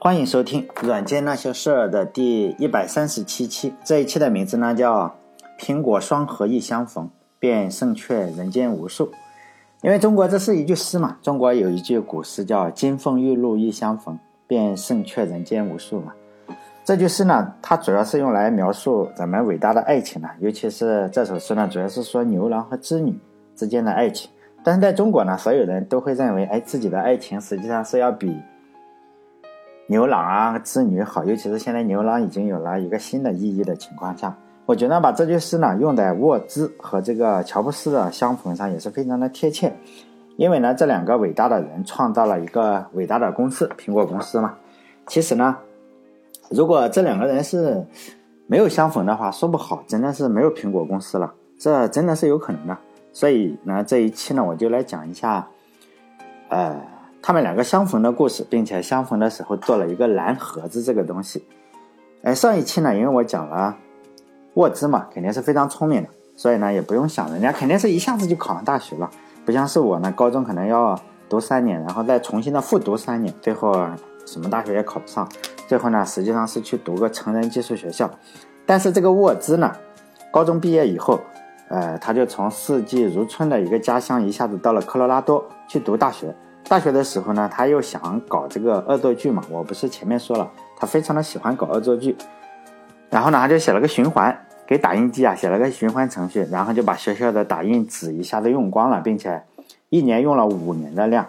欢迎收听《软件那些事儿》的第一百三十七期。这一期的名字呢叫“苹果双核一相逢，便胜却人间无数”。因为中国这是一句诗嘛，中国有一句古诗叫“金风玉露一相逢，便胜却人间无数”嘛。这句诗呢，它主要是用来描述咱们伟大的爱情的，尤其是这首诗呢，主要是说牛郎和织女之间的爱情。但是在中国呢，所有人都会认为，哎，自己的爱情实际上是要比。牛郎啊，织女好，尤其是现在牛郎已经有了一个新的意义的情况下，我觉得把这句诗呢用在沃兹和这个乔布斯的相逢上也是非常的贴切，因为呢这两个伟大的人创造了一个伟大的公司——苹果公司嘛。其实呢，如果这两个人是没有相逢的话，说不好真的是没有苹果公司了，这真的是有可能的。所以呢，这一期呢我就来讲一下，呃。他们两个相逢的故事，并且相逢的时候做了一个蓝盒子这个东西。哎，上一期呢，因为我讲了沃兹嘛，肯定是非常聪明的，所以呢也不用想，人家肯定是一下子就考上大学了，不像是我呢，高中可能要读三年，然后再重新的复读三年，最后什么大学也考不上，最后呢实际上是去读个成人技术学校。但是这个沃兹呢，高中毕业以后，呃，他就从四季如春的一个家乡，一下子到了科罗拉多去读大学。大学的时候呢，他又想搞这个恶作剧嘛。我不是前面说了，他非常的喜欢搞恶作剧。然后呢，他就写了个循环，给打印机啊写了个循环程序，然后就把学校的打印纸一下子用光了，并且一年用了五年的量，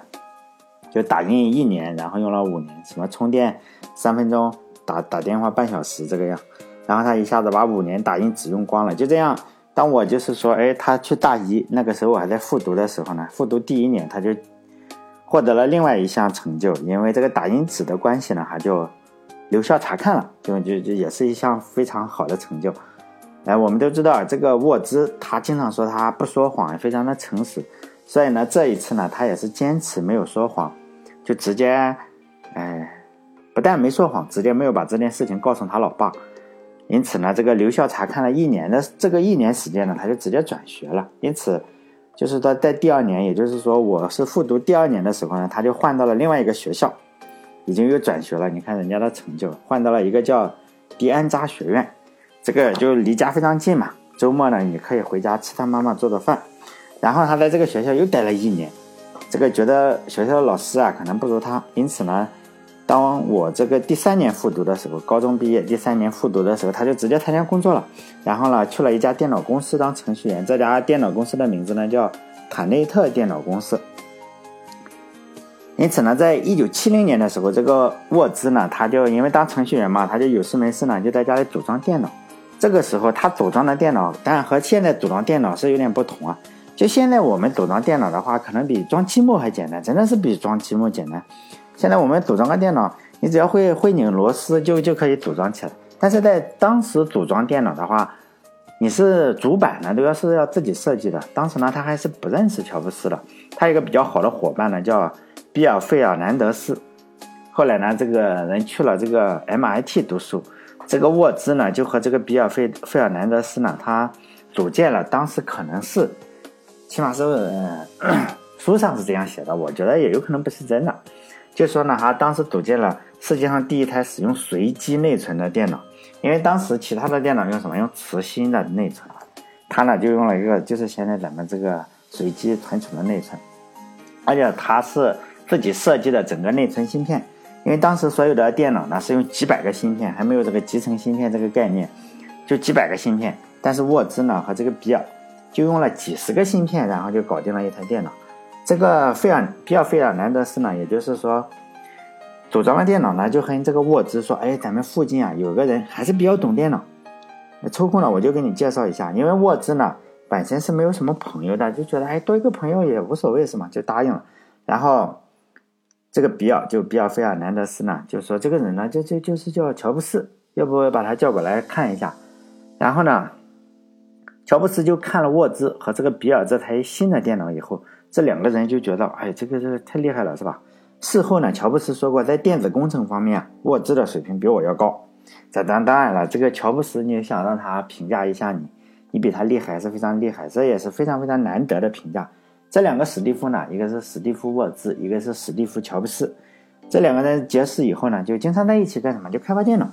就打印一年，然后用了五年，什么充电三分钟，打打电话半小时这个样。然后他一下子把五年打印纸用光了，就这样。当我就是说，哎，他去大一那个时候我还在复读的时候呢，复读第一年他就。获得了另外一项成就，因为这个打印纸的关系呢，他就留校察看了，就就就也是一项非常好的成就。哎，我们都知道这个沃兹，他经常说他不说谎，非常的诚实，所以呢，这一次呢，他也是坚持没有说谎，就直接，哎，不但没说谎，直接没有把这件事情告诉他老爸。因此呢，这个留校察看了一年的这个一年时间呢，他就直接转学了。因此。就是他在第二年，也就是说我是复读第二年的时候呢，他就换到了另外一个学校，已经又转学了。你看人家的成就，换到了一个叫迪安扎学院，这个就离家非常近嘛。周末呢，你可以回家吃他妈妈做的饭。然后他在这个学校又待了一年，这个觉得学校的老师啊可能不如他，因此呢。当我这个第三年复读的时候，高中毕业第三年复读的时候，他就直接参加工作了。然后呢，去了一家电脑公司当程序员。这家电脑公司的名字呢叫坦内特电脑公司。因此呢，在一九七零年的时候，这个沃兹呢，他就因为当程序员嘛，他就有事没事呢，就在家里组装电脑。这个时候他组装的电脑，当然和现在组装电脑是有点不同啊。就现在我们组装电脑的话，可能比装积木还简单，真的是比装积木简单。现在我们组装个电脑，你只要会会拧螺丝就就可以组装起来。但是在当时组装电脑的话，你是主板呢都要是要自己设计的。当时呢他还是不认识乔布斯的，他一个比较好的伙伴呢叫比尔费尔南德斯。后来呢这个人去了这个 MIT 读书，这个沃兹呢就和这个比尔费费尔南德斯呢他组建了当时可能是，起码是嗯书上是这样写的，我觉得也有可能不是真的。就说呢，他当时组建了世界上第一台使用随机内存的电脑，因为当时其他的电脑用什么？用磁芯的内存，他呢就用了一个，就是现在咱们这个随机存储的内存，而且他是自己设计的整个内存芯片，因为当时所有的电脑呢是用几百个芯片，还没有这个集成芯片这个概念，就几百个芯片，但是沃兹呢和这个比尔就用了几十个芯片，然后就搞定了一台电脑。这个费尔比尔费尔南德斯呢，也就是说，组装完电脑呢，就和这个沃兹说：“哎，咱们附近啊有个人还是比较懂电脑，抽空呢我就给你介绍一下。”因为沃兹呢本身是没有什么朋友的，就觉得哎多一个朋友也无所谓是吗？就答应了。然后这个比尔就比尔费尔南德斯呢就说：“这个人呢就就就是叫乔布斯，要不把他叫过来看一下。”然后呢，乔布斯就看了沃兹和这个比尔这台新的电脑以后。这两个人就觉得，哎，这个这个太厉害了，是吧？事后呢，乔布斯说过，在电子工程方面，沃兹的水平比我要高。这当当然了，这个乔布斯，你想让他评价一下你，你比他厉害是非常厉害，这也是非常非常难得的评价。这两个史蒂夫呢，一个是史蒂夫沃兹，一个是史蒂夫乔布斯。这两个人结识以后呢，就经常在一起干什么？就开发电脑。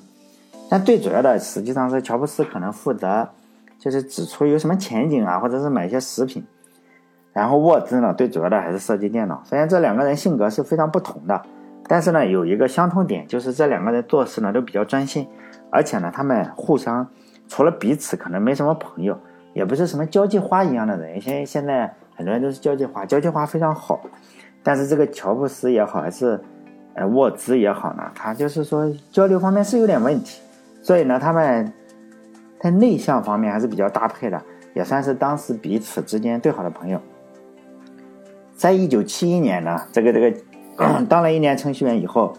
但最主要的实际上是乔布斯可能负责，就是指出有什么前景啊，或者是买一些食品。然后沃兹呢，最主要的还是设计电脑。虽然这两个人性格是非常不同的，但是呢，有一个相通点，就是这两个人做事呢都比较专心，而且呢，他们互相除了彼此可能没什么朋友，也不是什么交际花一样的人。现现在很多人都是交际花，交际花非常好。但是这个乔布斯也好，还是呃沃兹也好呢，他就是说交流方面是有点问题，所以呢，他们在内向方面还是比较搭配的，也算是当时彼此之间最好的朋友。在一九七一年呢，这个这个 当了一年程序员以后，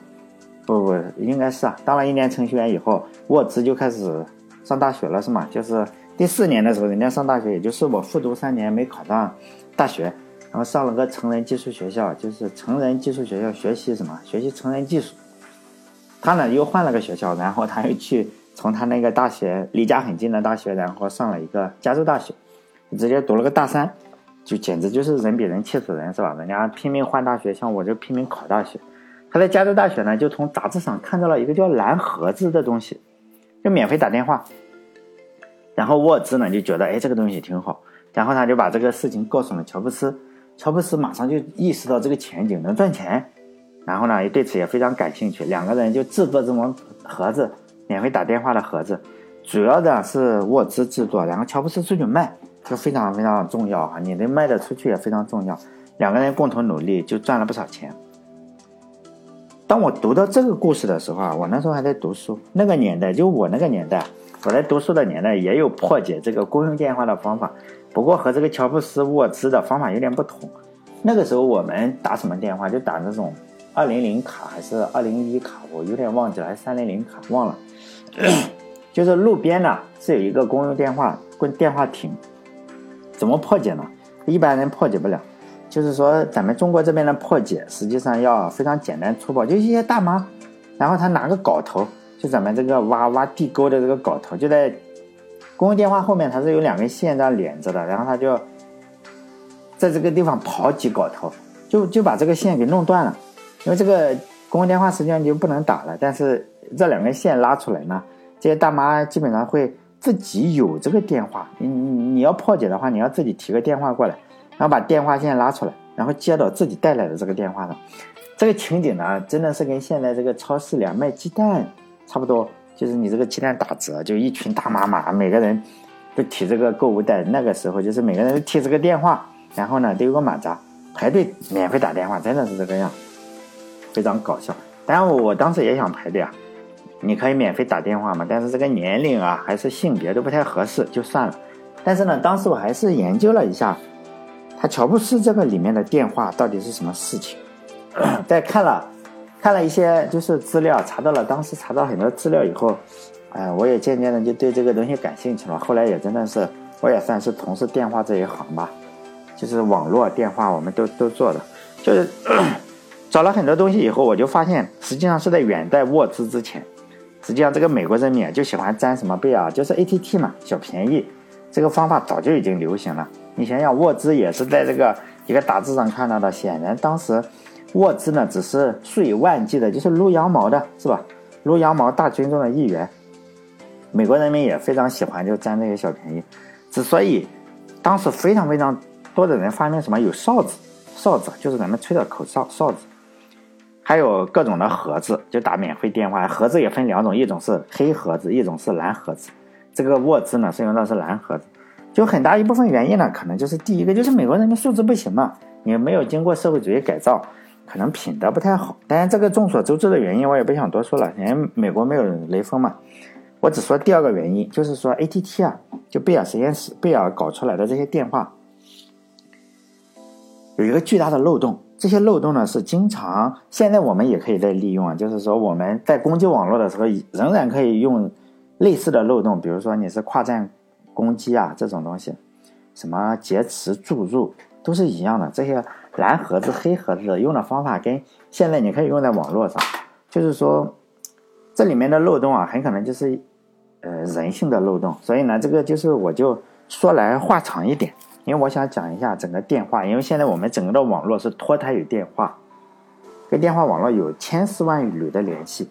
不不应该是啊，当了一年程序员以后，沃兹就开始上大学了，是吗？就是第四年的时候，人家上大学，也就是我复读三年没考上大学，然后上了个成人技术学校，就是成人技术学校学习什么？学习成人技术。他呢又换了个学校，然后他又去从他那个大学离家很近的大学，然后上了一个加州大学，直接读了个大三。就简直就是人比人气死人，是吧？人家拼命换大学，像我就拼命考大学。他在加州大学呢，就从杂志上看到了一个叫蓝盒子的东西，就免费打电话。然后沃兹呢就觉得，哎，这个东西挺好。然后他就把这个事情告诉了乔布斯，乔布斯马上就意识到这个前景能赚钱，然后呢也对此也非常感兴趣。两个人就制作这种盒子，免费打电话的盒子，主要的是沃兹制作，然后乔布斯出去卖。这非常非常重要啊！你能卖得出去也非常重要。两个人共同努力就赚了不少钱。当我读到这个故事的时候啊，我那时候还在读书，那个年代就我那个年代，我在读书的年代也有破解这个公用电话的方法，不过和这个乔布斯沃兹的方法有点不同。那个时候我们打什么电话？就打那种二零零卡还是二零一卡？我有点忘记了，还是三零零卡？忘了。就是路边呢是有一个公用电话公电话亭。怎么破解呢？一般人破解不了，就是说咱们中国这边的破解，实际上要非常简单粗暴，就一些大妈，然后她拿个镐头，就咱们这个挖挖地沟的这个镐头，就在公用电话后面，它是有两根线这样连着的，然后他就在这个地方刨几镐头，就就把这个线给弄断了，因为这个公用电话实际上就不能打了，但是这两根线拉出来呢，这些大妈基本上会。自己有这个电话，你你你要破解的话，你要自己提个电话过来，然后把电话线拉出来，然后接到自己带来的这个电话上。这个情景呢，真的是跟现在这个超市里卖鸡蛋差不多，就是你这个鸡蛋打折，就一群大妈妈，每个人都提这个购物袋。那个时候就是每个人都提这个电话，然后呢都有个马扎，排队免费打电话，真的是这个样，非常搞笑。当然我当时也想排队啊。你可以免费打电话嘛？但是这个年龄啊，还是性别都不太合适，就算了。但是呢，当时我还是研究了一下，他乔布斯这个里面的电话到底是什么事情。在看了看了一些就是资料，查到了当时查到很多资料以后，哎，我也渐渐的就对这个东西感兴趣了。后来也真的是，我也算是从事电话这一行吧，就是网络电话我们都都做的，就是 找了很多东西以后，我就发现实际上是在远在沃兹之前。实际上，这个美国人民就喜欢占什么便啊？就是 ATT 嘛，小便宜。这个方法早就已经流行了。你想想，沃兹也是在这个一个杂志上看到的。显然，当时沃兹呢只是数以万计的，就是撸羊毛的，是吧？撸羊毛大军中的一员。美国人民也非常喜欢就占这个小便宜。之所以当时非常非常多的人发明什么有哨子，哨子就是咱们吹的口哨，哨子。还有各种的盒子，就打免费电话。盒子也分两种，一种是黑盒子，一种是蓝盒子。这个沃兹呢是用的是蓝盒子，就很大一部分原因呢，可能就是第一个就是美国人民素质不行嘛，你没有经过社会主义改造，可能品德不太好。当然这个众所周知的原因我也不想多说了，因为美国没有雷锋嘛。我只说第二个原因，就是说 ATT 啊，就贝尔实验室贝尔搞出来的这些电话，有一个巨大的漏洞。这些漏洞呢是经常，现在我们也可以在利用啊，就是说我们在攻击网络的时候，仍然可以用类似的漏洞，比如说你是跨站攻击啊这种东西，什么劫持注入都是一样的。这些蓝盒子、黑盒子用的方法跟现在你可以用在网络上，就是说这里面的漏洞啊，很可能就是呃人性的漏洞。所以呢，这个就是我就说来话长一点。因为我想讲一下整个电话，因为现在我们整个的网络是脱胎于电话。跟电话网络有千丝万缕的联系，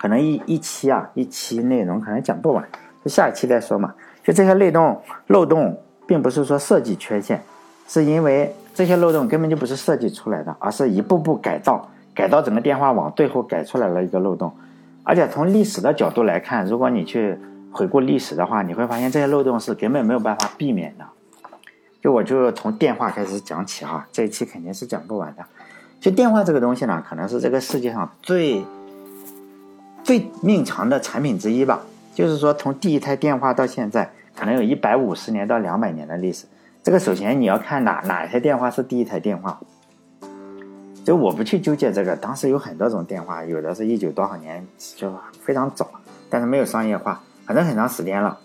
可能一一期啊，一期内容可能讲不完，就下一期再说嘛。就这些漏洞，漏洞并不是说设计缺陷，是因为这些漏洞根本就不是设计出来的，而是一步步改造，改造整个电话网，最后改出来了一个漏洞。而且从历史的角度来看，如果你去回顾历史的话，你会发现这些漏洞是根本没有办法避免的。就我就从电话开始讲起哈，这一期肯定是讲不完的。就电话这个东西呢，可能是这个世界上最最命长的产品之一吧。就是说，从第一台电话到现在，可能有一百五十年到两百年的历史。这个首先你要看哪哪一台电话是第一台电话。就我不去纠结这个，当时有很多种电话，有的是一九多少年就非常早，但是没有商业化，反正很长时间了。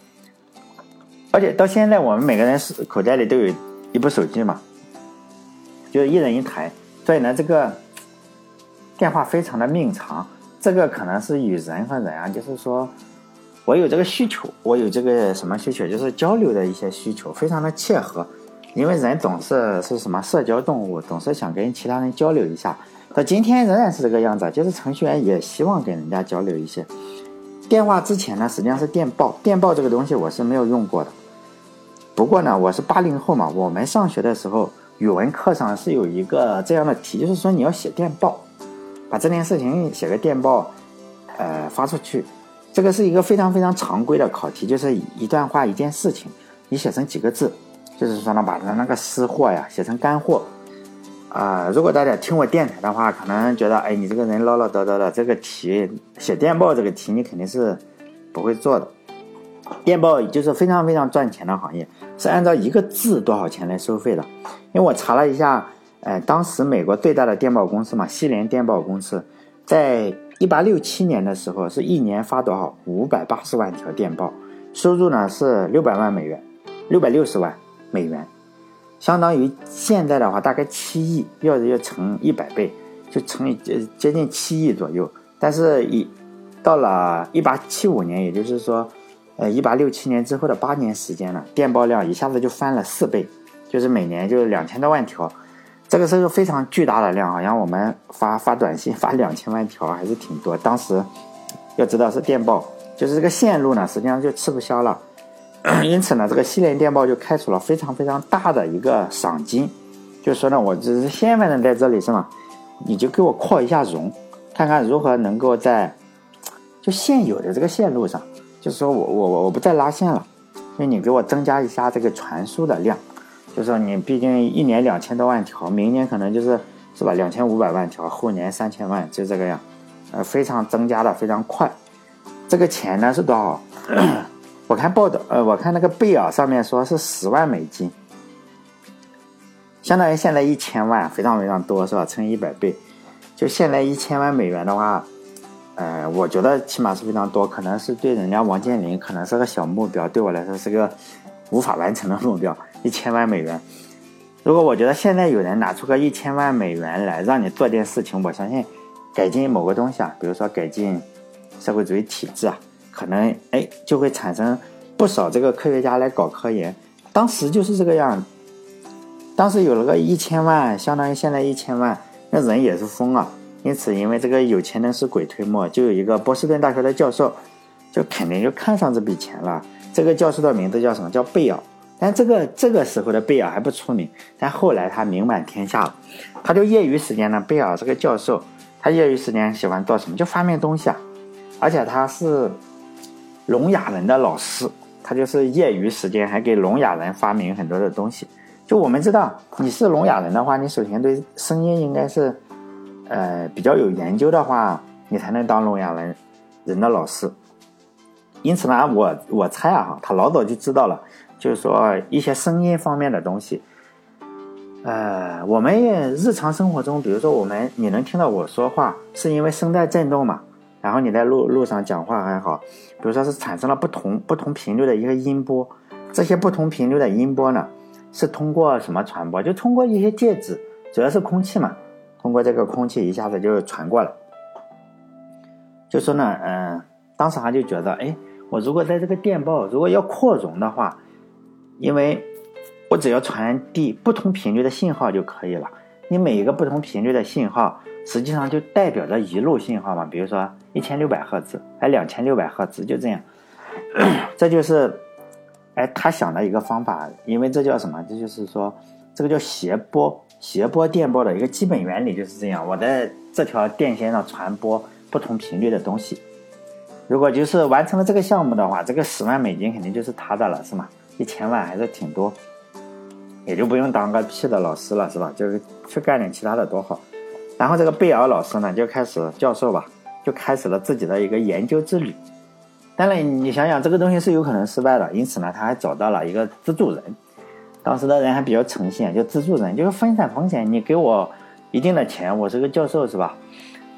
而且到现在，我们每个人是口袋里都有一部手机嘛，就是一人一台，所以呢，这个电话非常的命长。这个可能是与人和人啊，就是说我有这个需求，我有这个什么需求，就是交流的一些需求，非常的切合。因为人总是是什么社交动物，总是想跟其他人交流一下。到今天仍然是这个样子，就是程序员也希望跟人家交流一些。电话之前呢，实际上是电报。电报这个东西我是没有用过的。不过呢，我是八零后嘛，我们上学的时候语文课上是有一个这样的题，就是说你要写电报，把这件事情写个电报，呃，发出去。这个是一个非常非常常规的考题，就是一段话一件事情，你写成几个字。就是说呢，把它那个私货呀写成干货，啊，如果大家听我电台的话，可能觉得，哎，你这个人唠唠叨叨的，这个题写电报这个题你肯定是不会做的。电报就是非常非常赚钱的行业，是按照一个字多少钱来收费的。因为我查了一下，呃，当时美国最大的电报公司嘛，西联电报公司，在一八六七年的时候，是一年发多少？五百八十万条电报，收入呢是六百万美元，六百六十万。美元，相当于现在的话大概七亿，要要乘一百倍，就乘以接接近七亿左右。但是，一到了一八七五年，也就是说，呃，一八六七年之后的八年时间了，电报量一下子就翻了四倍，就是每年就两千多万条，这个是个非常巨大的量。好像我们发发短信发两千万条还是挺多。当时要知道是电报，就是这个线路呢，实际上就吃不消了。因此呢，这个西联电报就开出了非常非常大的一个赏金，就说呢，我只是先反正在这里是吗？你就给我扩一下容，看看如何能够在就现有的这个线路上，就是说我我我我不再拉线了，就你给我增加一下这个传输的量，就是说你毕竟一年两千多万条，明年可能就是是吧两千五百万条，后年三千万，就这个样，呃，非常增加的非常快，这个钱呢是多少？我看报道，呃，我看那个贝尔上面说是十万美金，相当于现在一千万，非常非常多，是吧？乘以一百倍，就现在一千万美元的话，呃，我觉得起码是非常多，可能是对人家王健林可能是个小目标，对我来说是个无法完成的目标。一千万美元，如果我觉得现在有人拿出个一千万美元来让你做件事情，我相信改进某个东西啊，比如说改进社会主义体制啊。可能哎，就会产生不少这个科学家来搞科研。当时就是这个样，当时有了个一千万，相当于现在一千万，那人也是疯了。因此，因为这个有钱能使鬼推磨，就有一个波士顿大学的教授，就肯定就看上这笔钱了。这个教授的名字叫什么？叫贝尔。但这个这个时候的贝尔还不出名，但后来他名满天下了。他就业余时间呢，贝尔这个教授，他业余时间喜欢做什么？就发明东西啊，而且他是。聋哑人的老师，他就是业余时间还给聋哑人发明很多的东西。就我们知道，你是聋哑人的话，你首先对声音应该是，呃，比较有研究的话，你才能当聋哑人人的老师。因此呢，我我猜啊，他老早就知道了，就是说一些声音方面的东西。呃，我们日常生活中，比如说我们你能听到我说话，是因为声带震动嘛？然后你在路路上讲话还好，比如说是产生了不同不同频率的一个音波，这些不同频率的音波呢，是通过什么传播？就通过一些介质，主要是空气嘛，通过这个空气一下子就传过来。就说呢，嗯，当时他就觉得，哎，我如果在这个电报如果要扩容的话，因为我只要传递不同频率的信号就可以了。你每一个不同频率的信号，实际上就代表着一路信号嘛。比如说一千六百赫兹，哎，两千六百赫兹，就这样。这就是，哎，他想的一个方法，因为这叫什么？这就是说，这个叫谐波，谐波电波的一个基本原理就是这样。我在这条电线上传播不同频率的东西。如果就是完成了这个项目的话，这个十万美金肯定就是他的了，是吗？一千万还是挺多，也就不用当个屁的老师了，是吧？就是去干点其他的多好。然后这个贝尔老师呢，就开始教授吧，就开始了自己的一个研究之旅。当然，你想想，这个东西是有可能失败的，因此呢，他还找到了一个资助人。当时的人还比较诚信，就资助人就是分散风险，你给我一定的钱，我是个教授，是吧？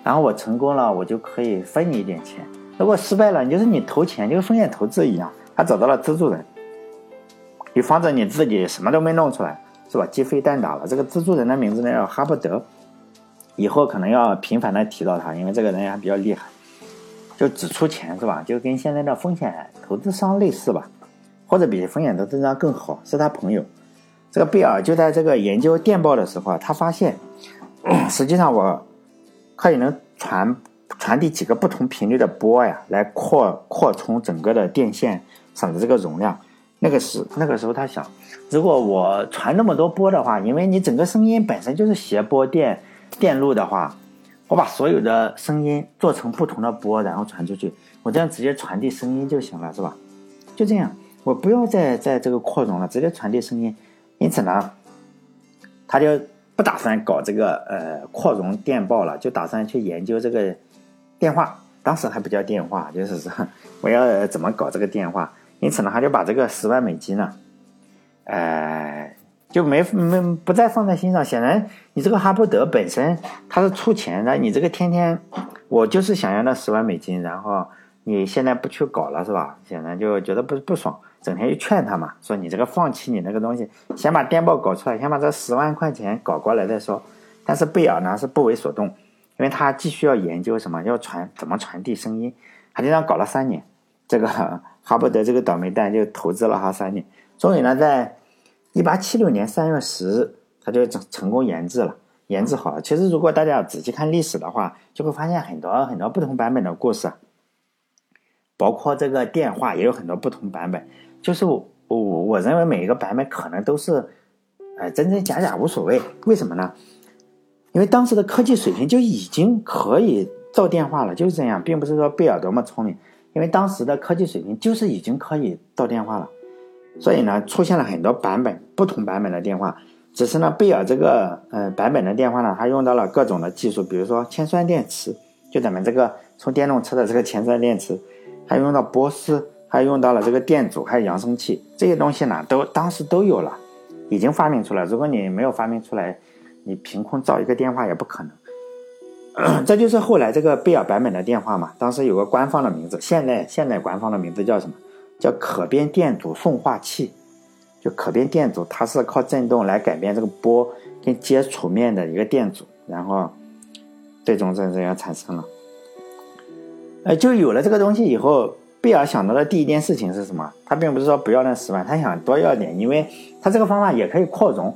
然后我成功了，我就可以分你一点钱。如果失败了，就是你投钱，就跟风险投资一样。他找到了资助人，以防止你自己什么都没弄出来，是吧？鸡飞蛋打了。这个资助人的名字呢叫哈伯德，以后可能要频繁的提到他，因为这个人还比较厉害。就只出钱是吧？就跟现在的风险投资商类似吧，或者比风险投资商更好。是他朋友，这个贝尔就在这个研究电报的时候，他发现，实际上我可以能传传递几个不同频率的波呀，来扩扩充整个的电线上的这个容量。那个时那个时候他想，如果我传那么多波的话，因为你整个声音本身就是谐波电电路的话。我把所有的声音做成不同的波，然后传出去，我这样直接传递声音就行了，是吧？就这样，我不要再在这个扩容了，直接传递声音。因此呢，他就不打算搞这个呃扩容电报了，就打算去研究这个电话。当时还不叫电话，就是说我要怎么搞这个电话。因此呢，他就把这个十万美金呢，呃。就没没不再放在心上。显然，你这个哈伯德本身他是出钱的，你这个天天，我就是想要那十万美金，然后你现在不去搞了是吧？显然就觉得不不爽，整天就劝他嘛，说你这个放弃你那个东西，先把电报搞出来，先把这十万块钱搞过来再说。但是贝尔呢是不为所动，因为他继续要研究什么，要传怎么传递声音，他就这样搞了三年。这个哈伯德这个倒霉蛋就投资了他三年，终于呢在。一八七六年三月十日，他就成成功研制了，研制好了。其实，如果大家仔细看历史的话，就会发现很多很多不同版本的故事，包括这个电话也有很多不同版本。就是我我我认为每一个版本可能都是，哎，真真假假无所谓。为什么呢？因为当时的科技水平就已经可以造电话了，就是这样，并不是说贝尔多么聪明，因为当时的科技水平就是已经可以造电话了。所以呢，出现了很多版本，不同版本的电话。只是呢，贝尔这个呃版本的电话呢，它用到了各种的技术，比如说铅酸电池，就咱们这个充电动车的这个铅酸电池，还用到波斯，还用到了这个电阻，还有扬声器，这些东西呢，都当时都有了，已经发明出来。如果你没有发明出来，你凭空造一个电话也不可能。这就是后来这个贝尔版本的电话嘛，当时有个官方的名字，现在现在官方的名字叫什么？叫可变电阻送话器，就可变电阻，它是靠振动来改变这个波跟接触面的一个电阻，然后最终这这样产生了。呃，就有了这个东西以后，贝尔想到的第一件事情是什么？他并不是说不要那十万，他想多要点，因为他这个方法也可以扩容，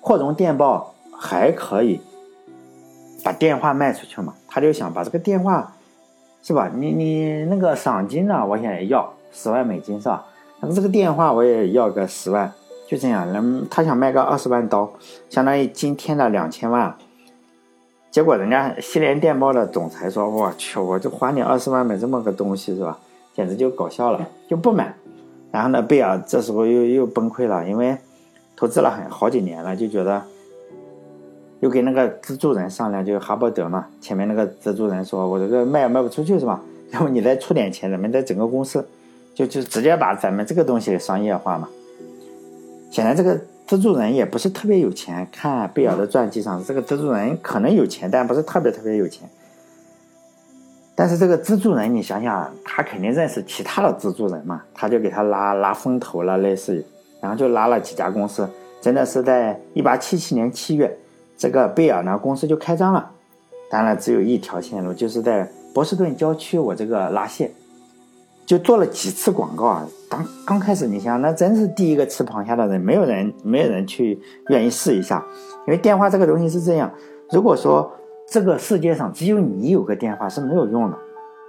扩容电报还可以把电话卖出去嘛。他就想把这个电话，是吧？你你那个赏金呢？我想要。十万美金是吧？那这个电话我也要个十万，就这样。人他想卖个二十万刀，相当于今天的两千万。结果人家西联电报的总裁说：“我去，我就花你二十万买这么个东西是吧？简直就搞笑了，就不买。”然后呢，贝尔这时候又又崩溃了，因为投资了很好几年了，就觉得又跟那个资助人商量，就是哈伯德嘛，前面那个资助人说：“我这个卖也卖不出去是吧？然后你再出点钱，咱们再整个公司。”就就直接把咱们这个东西给商业化嘛。显然这个资助人也不是特别有钱。看贝尔的传记上，这个资助人可能有钱，但不是特别特别有钱。但是这个资助人，你想想，他肯定认识其他的资助人嘛，他就给他拉拉风投了，类似于，然后就拉了几家公司。真的是在一八七七年七月，这个贝尔呢公司就开张了。当然只有一条线路，就是在波士顿郊区，我这个拉线。就做了几次广告啊。当刚开始，你想，那真是第一个吃螃蟹的人，没有人，没有人去愿意试一下。因为电话这个东西是这样，如果说这个世界上只有你有个电话是没有用的，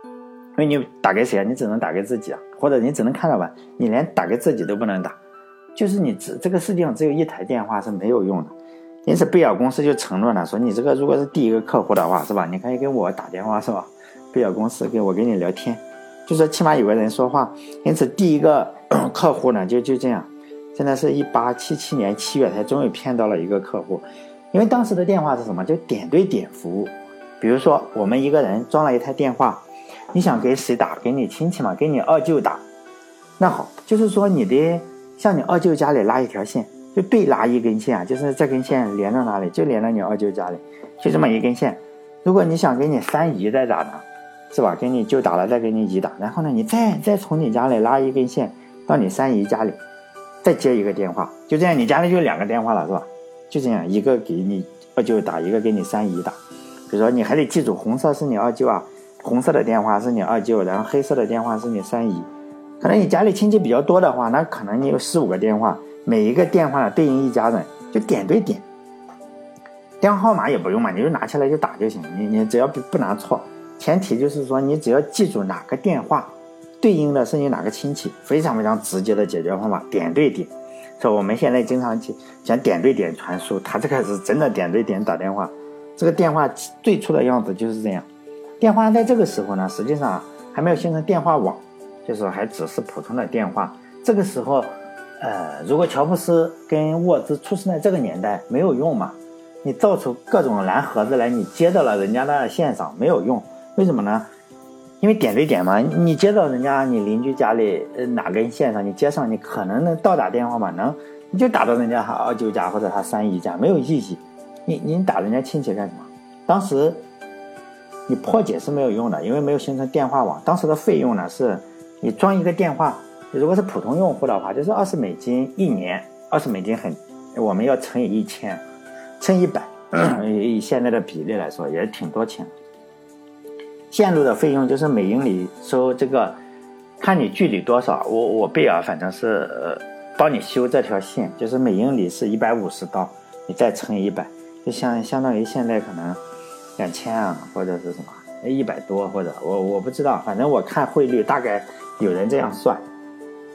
因为你打给谁啊？你只能打给自己啊，或者你只能看到吧，你连打给自己都不能打，就是你只这个世界上只有一台电话是没有用的。因此，贝尔公司就承诺了，说你这个如果是第一个客户的话，是吧？你可以给我打电话，是吧？贝尔公司给我跟你聊天。就说起码有个人说话，因此第一个 客户呢就就这样，现在是一八七七年七月才终于骗到了一个客户，因为当时的电话是什么？就点对点服务。比如说我们一个人装了一台电话，你想给谁打？给你亲戚嘛？给你二舅打？那好，就是说你得向你二舅家里拉一条线，就对拉一根线啊，就是这根线连到哪里，就连到你二舅家里，就这么一根线。如果你想给你三姨再打呢？是吧？给你舅打了，再给你姨打，然后呢，你再再从你家里拉一根线到你三姨家里，再接一个电话，就这样，你家里就两个电话了，是吧？就这样，一个给你二舅打，一个给你三姨打。比如说，你还得记住，红色是你二舅啊，红色的电话是你二舅，然后黑色的电话是你三姨。可能你家里亲戚比较多的话，那可能你有四五个电话，每一个电话对应一家人，就点对点。电话号码也不用嘛，你就拿起来就打就行，你你只要不不拿错。前提就是说，你只要记住哪个电话对应的是你哪个亲戚，非常非常直接的解决方法，点对点。说我们现在经常讲讲点对点传输，他这个是真的点对点打电话。这个电话最初的样子就是这样。电话在这个时候呢，实际上还没有形成电话网，就是还只是普通的电话。这个时候，呃，如果乔布斯跟沃兹出生在这个年代，没有用嘛？你造出各种蓝盒子来，你接到了人家的线上没有用。为什么呢？因为点对点嘛，你接到人家你邻居家里呃哪根线上，你接上，你可能能到打电话嘛？能，你就打到人家二舅家或者他三姨家，没有意义。你你打人家亲戚干什么？当时你破解是没有用的，因为没有形成电话网。当时的费用呢，是你装一个电话，如果是普通用户的话，就是二十美金一年，二十美金很，我们要乘以一千，乘一百，以现在的比例来说，也挺多钱。线路的费用就是每英里收这个，看你距离多少。我我贝尔反正是呃帮你修这条线，就是每英里是一百五十刀，你再乘以一百，就相相当于现在可能两千啊，或者是什么一百多，或者我我不知道，反正我看汇率大概有人这样算，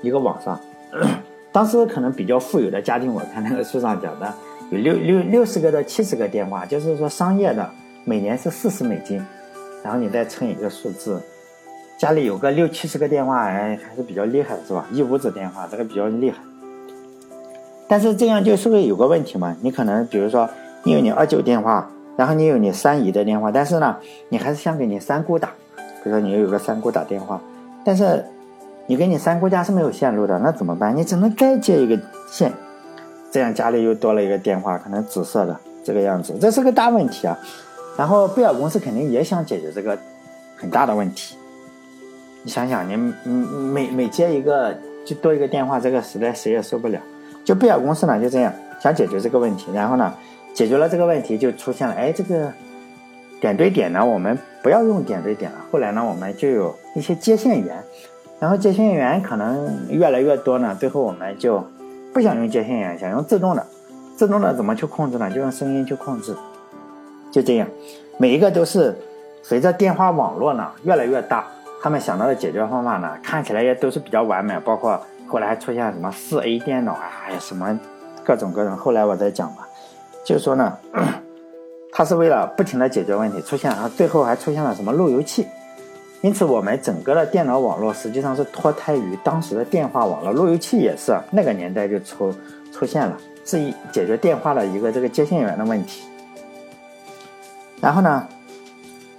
一个网上，当时可能比较富有的家庭，我看那个书上讲的有六六六十个到七十个电话，就是说商业的每年是四十美金。然后你再乘一个数字，家里有个六七十个电话，哎，还是比较厉害的，是吧？一屋子电话，这个比较厉害。但是这样就是会有个问题嘛？你可能比如说，你有你二舅电话，然后你有你三姨的电话，但是呢，你还是想给你三姑打。比如说你又有个三姑打电话，但是你给你三姑家是没有线路的，那怎么办？你只能再接一个线，这样家里又多了一个电话，可能紫色的这个样子，这是个大问题啊。然后贝尔公司肯定也想解决这个很大的问题。你想想，你每每接一个就多一个电话，这个实在谁也受不了。就贝尔公司呢就这样想解决这个问题，然后呢解决了这个问题，就出现了哎这个点对点呢，我们不要用点对点了。后来呢我们就有一些接线员，然后接线员可能越来越多呢，最后我们就不想用接线员，想用自动的。自动的怎么去控制呢？就用声音去控制。就这样，每一个都是随着电话网络呢越来越大，他们想到的解决方法呢看起来也都是比较完美。包括后来还出现什么四 A 电脑啊，什么各种各种。后来我再讲吧，就是说呢，它是为了不停的解决问题，出现啊，最后还出现了什么路由器。因此，我们整个的电脑网络实际上是脱胎于当时的电话网络，路由器也是那个年代就出出现了，是一解决电话的一个这个接线员的问题。然后呢，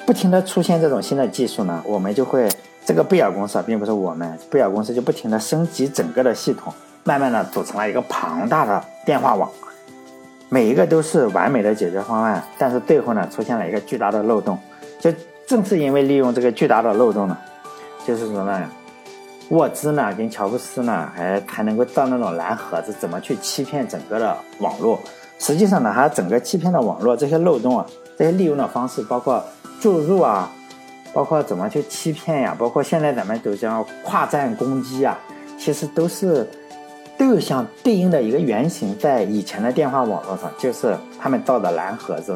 不停的出现这种新的技术呢，我们就会这个贝尔公司啊，并不是我们贝尔公司就不停的升级整个的系统，慢慢的组成了一个庞大的电话网，每一个都是完美的解决方案，但是最后呢，出现了一个巨大的漏洞，就正是因为利用这个巨大的漏洞呢，就是说呢，沃兹呢跟乔布斯呢还还能够造那种蓝盒子，怎么去欺骗整个的网络，实际上呢，还整个欺骗的网络这些漏洞啊。这些利用的方式包括注入啊，包括怎么去欺骗呀，包括现在咱们都叫跨站攻击啊，其实都是都有相对应的一个原型，在以前的电话网络上，就是他们造的蓝盒子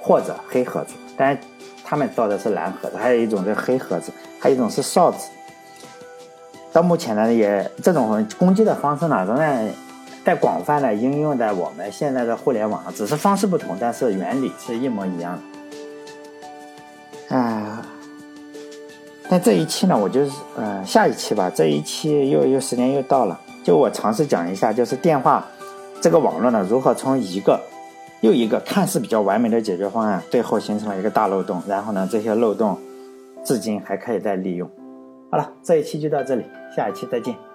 或者黑盒子，但他们造的是蓝盒子，还有一种是黑盒子，还有一种是哨子。到目前呢，也这种攻击的方式呢，仍然在广泛的应用在我们现在的互联网上，只是方式不同，但是原理是一模一样的。啊，那这一期呢，我就是呃下一期吧，这一期又又时间又到了，就我尝试讲一下，就是电话这个网络呢，如何从一个又一个看似比较完美的解决方案，最后形成了一个大漏洞，然后呢，这些漏洞至今还可以再利用。好了，这一期就到这里。下一期再见。